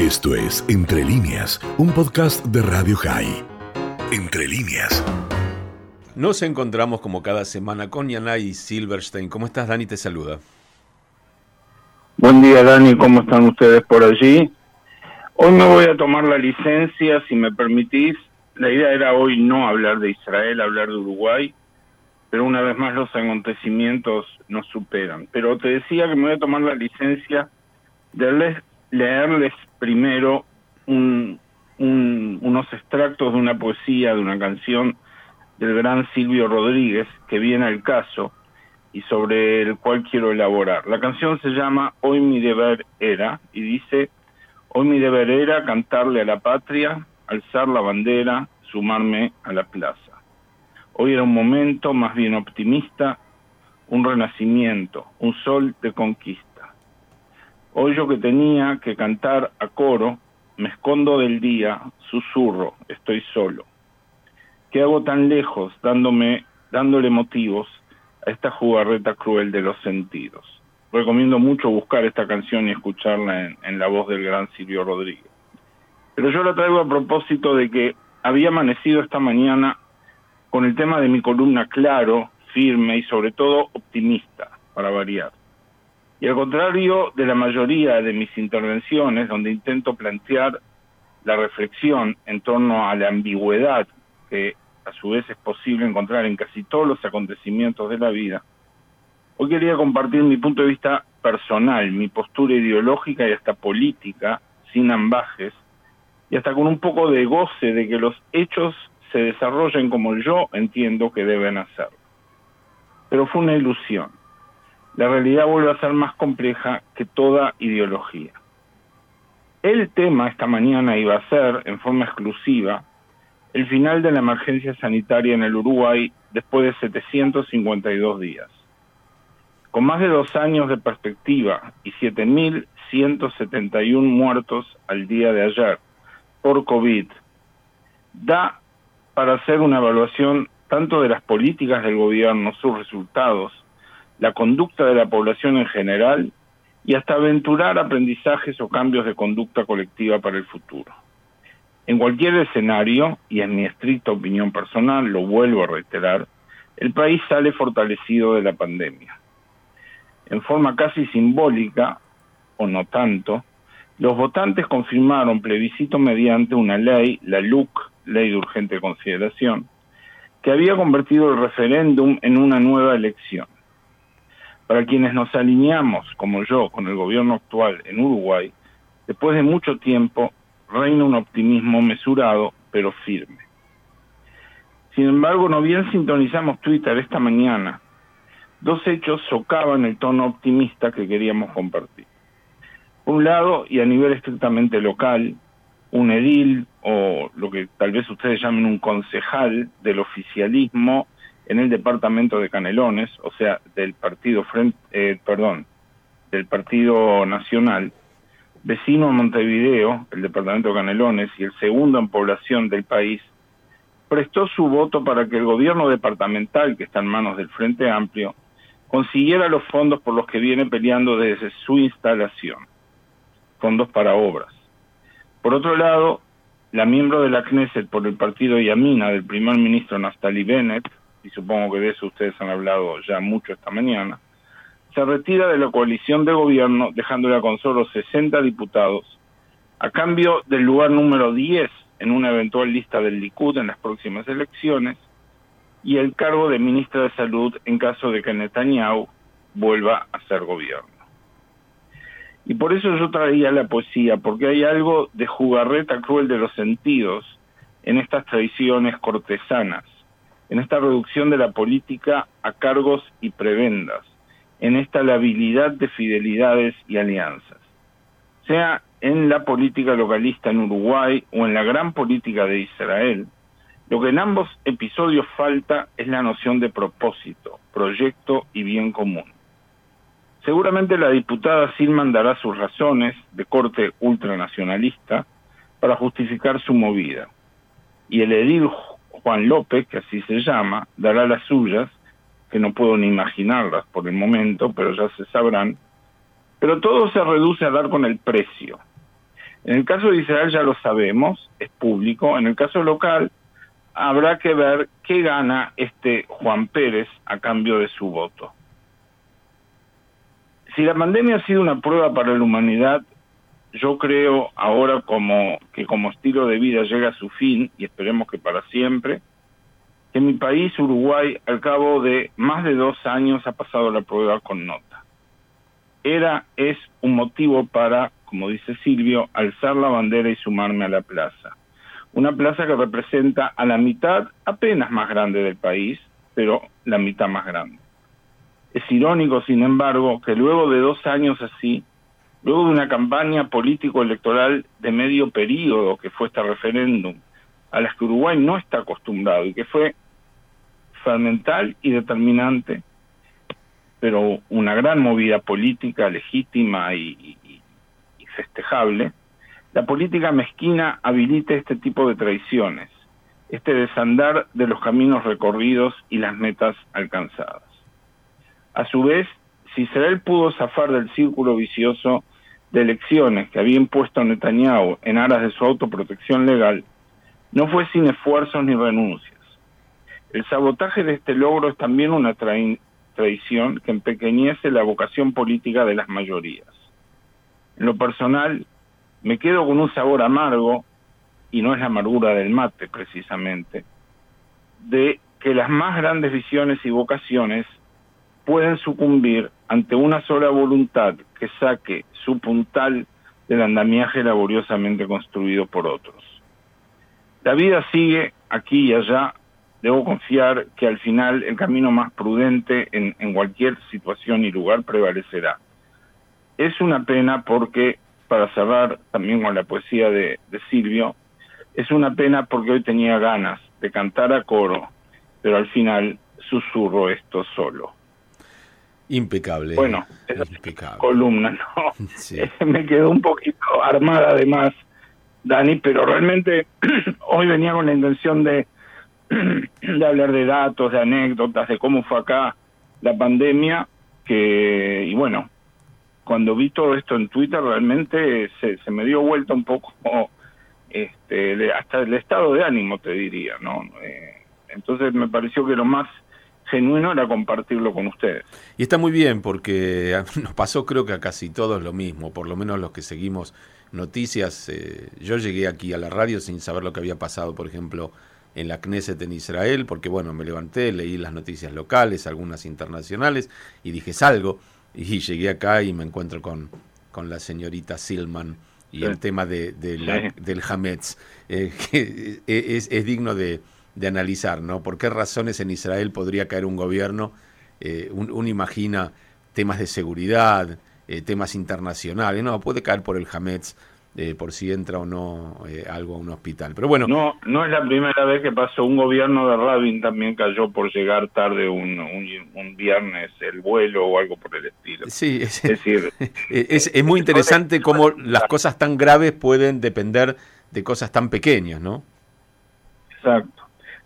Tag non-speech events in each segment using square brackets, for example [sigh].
Esto es Entre líneas, un podcast de Radio High. Entre líneas. Nos encontramos como cada semana con Yanay Silverstein. ¿Cómo estás, Dani? Te saluda. Buen día, Dani. ¿Cómo están ustedes por allí? Hoy me voy a tomar la licencia, si me permitís. La idea era hoy no hablar de Israel, hablar de Uruguay, pero una vez más los acontecimientos nos superan. Pero te decía que me voy a tomar la licencia de leerles primero unos extractos de una poesía, de una canción del gran Silvio Rodríguez, que viene al caso y sobre el cual quiero elaborar. La canción se llama Hoy mi deber era y dice, Hoy mi deber era cantarle a la patria, alzar la bandera, sumarme a la plaza. Hoy era un momento más bien optimista, un renacimiento, un sol de conquista. Hoy yo que tenía que cantar a coro, me escondo del día, susurro, estoy solo. ¿Qué hago tan lejos dándome, dándole motivos a esta jugarreta cruel de los sentidos? Recomiendo mucho buscar esta canción y escucharla en, en la voz del gran Silvio Rodríguez. Pero yo la traigo a propósito de que había amanecido esta mañana con el tema de mi columna claro, firme y sobre todo optimista, para variar. Y al contrario de la mayoría de mis intervenciones, donde intento plantear la reflexión en torno a la ambigüedad que a su vez es posible encontrar en casi todos los acontecimientos de la vida, hoy quería compartir mi punto de vista personal, mi postura ideológica y hasta política, sin ambajes, y hasta con un poco de goce de que los hechos se desarrollen como yo entiendo que deben hacerlo. Pero fue una ilusión la realidad vuelve a ser más compleja que toda ideología. El tema esta mañana iba a ser, en forma exclusiva, el final de la emergencia sanitaria en el Uruguay después de 752 días. Con más de dos años de perspectiva y 7.171 muertos al día de ayer por COVID, da para hacer una evaluación tanto de las políticas del gobierno, sus resultados, la conducta de la población en general y hasta aventurar aprendizajes o cambios de conducta colectiva para el futuro. En cualquier escenario, y en mi estricta opinión personal, lo vuelvo a reiterar, el país sale fortalecido de la pandemia. En forma casi simbólica, o no tanto, los votantes confirmaron plebiscito mediante una ley, la LUC, Ley de Urgente Consideración, que había convertido el referéndum en una nueva elección. Para quienes nos alineamos, como yo, con el gobierno actual en Uruguay, después de mucho tiempo reina un optimismo mesurado pero firme. Sin embargo, no bien sintonizamos Twitter esta mañana, dos hechos socavan el tono optimista que queríamos compartir. Por un lado, y a nivel estrictamente local, un edil o lo que tal vez ustedes llamen un concejal del oficialismo en el departamento de Canelones, o sea, del partido frente, eh, perdón, del partido nacional, vecino a Montevideo, el departamento de Canelones y el segundo en población del país, prestó su voto para que el gobierno departamental, que está en manos del Frente Amplio, consiguiera los fondos por los que viene peleando desde su instalación, fondos para obras. Por otro lado, la miembro de la Knesset por el partido Yamina del primer ministro Naftali Bennett, y supongo que de eso ustedes han hablado ya mucho esta mañana, se retira de la coalición de gobierno dejándola con solo 60 diputados, a cambio del lugar número 10 en una eventual lista del Likud en las próximas elecciones y el cargo de ministra de Salud en caso de que Netanyahu vuelva a ser gobierno. Y por eso yo traía la poesía, porque hay algo de jugarreta cruel de los sentidos en estas tradiciones cortesanas en esta reducción de la política a cargos y prebendas, en esta labilidad de fidelidades y alianzas. Sea en la política localista en Uruguay o en la gran política de Israel, lo que en ambos episodios falta es la noción de propósito, proyecto y bien común. Seguramente la diputada Silman dará sus razones de corte ultranacionalista para justificar su movida. Y el edil Juan López, que así se llama, dará las suyas, que no puedo ni imaginarlas por el momento, pero ya se sabrán. Pero todo se reduce a dar con el precio. En el caso de Israel ya lo sabemos, es público. En el caso local habrá que ver qué gana este Juan Pérez a cambio de su voto. Si la pandemia ha sido una prueba para la humanidad, yo creo ahora como que como estilo de vida llega a su fin y esperemos que para siempre, que mi país, Uruguay, al cabo de más de dos años ha pasado la prueba con nota. Era, es un motivo para, como dice Silvio, alzar la bandera y sumarme a la plaza. Una plaza que representa a la mitad apenas más grande del país, pero la mitad más grande. Es irónico, sin embargo, que luego de dos años así, luego de una campaña político-electoral de medio periodo que fue este referéndum, a las que Uruguay no está acostumbrado y que fue fundamental y determinante, pero una gran movida política legítima y, festejable, la política mezquina habilita este tipo de traiciones, este desandar de los caminos recorridos y las metas alcanzadas. A su vez, si Israel pudo zafar del círculo vicioso de elecciones que había impuesto Netanyahu en aras de su autoprotección legal, no fue sin esfuerzos ni renuncias. El sabotaje de este logro es también una traición que empequeñece la vocación política de las mayorías. En lo personal, me quedo con un sabor amargo, y no es la amargura del mate precisamente, de que las más grandes visiones y vocaciones pueden sucumbir ante una sola voluntad que saque su puntal del andamiaje laboriosamente construido por otros. La vida sigue aquí y allá. Debo confiar que al final el camino más prudente en, cualquier situación y lugar prevalecerá. Es una pena porque, para cerrar también con la poesía de, de Silvio, es una pena porque hoy tenía ganas de cantar a coro, pero al final susurro esto solo. Impecable. Bueno, esa Impecable. columna, ¿no? [laughs] [laughs] Me quedó un poquito armada además, Dani, pero realmente [clears throat] hoy venía con la intención de, [clears throat] de hablar de datos, de anécdotas, de cómo fue acá la pandemia, que, y bueno, cuando vi todo esto en Twitter realmente se, se me dio vuelta un poco [laughs] este, hasta el estado de ánimo, te diría, ¿no? Eh, entonces me pareció que lo más genuino era compartirlo con ustedes. Y está muy bien porque [laughs] nos pasó creo que a casi todos lo mismo, por lo menos los que seguimos noticias. Eh, yo llegué aquí a la radio sin saber lo que había pasado, por ejemplo, en la Knesset en Israel, porque bueno, me levanté, leí las noticias locales, algunas internacionales, y dije, salgo, y [laughs] llegué acá y me encuentro con, con la señorita Silman y el tema de, del Hametz, eh, [laughs] que es, es digno de de analizar, ¿no? ¿Por qué razones en Israel podría caer un gobierno? Eh, uno imagina temas de seguridad, eh, temas internacionales, no, puede caer por el Hametz, eh, por si entra o no algo a un hospital. Pero bueno. No, no es la primera vez que pasó. Un gobierno de Rabin también cayó por llegar tarde un, un, viernes el vuelo o algo por el estilo. Sí, es, decir, [laughs] es, es muy interesante cómo las cosas tan graves pueden depender de cosas tan pequeñas, ¿no? Exacto.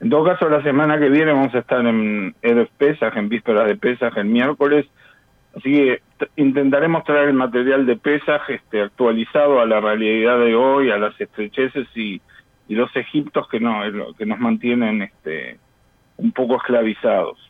En todo caso, la semana que viene vamos a estar en Erev Pesaj, en vísperas de Pesaj, el miércoles. Así que intentaremos traer el material de Pesaj este, actualizado a la realidad de hoy, a las estrecheces y, y los egiptos que, no, que nos mantienen este, un poco esclavizados.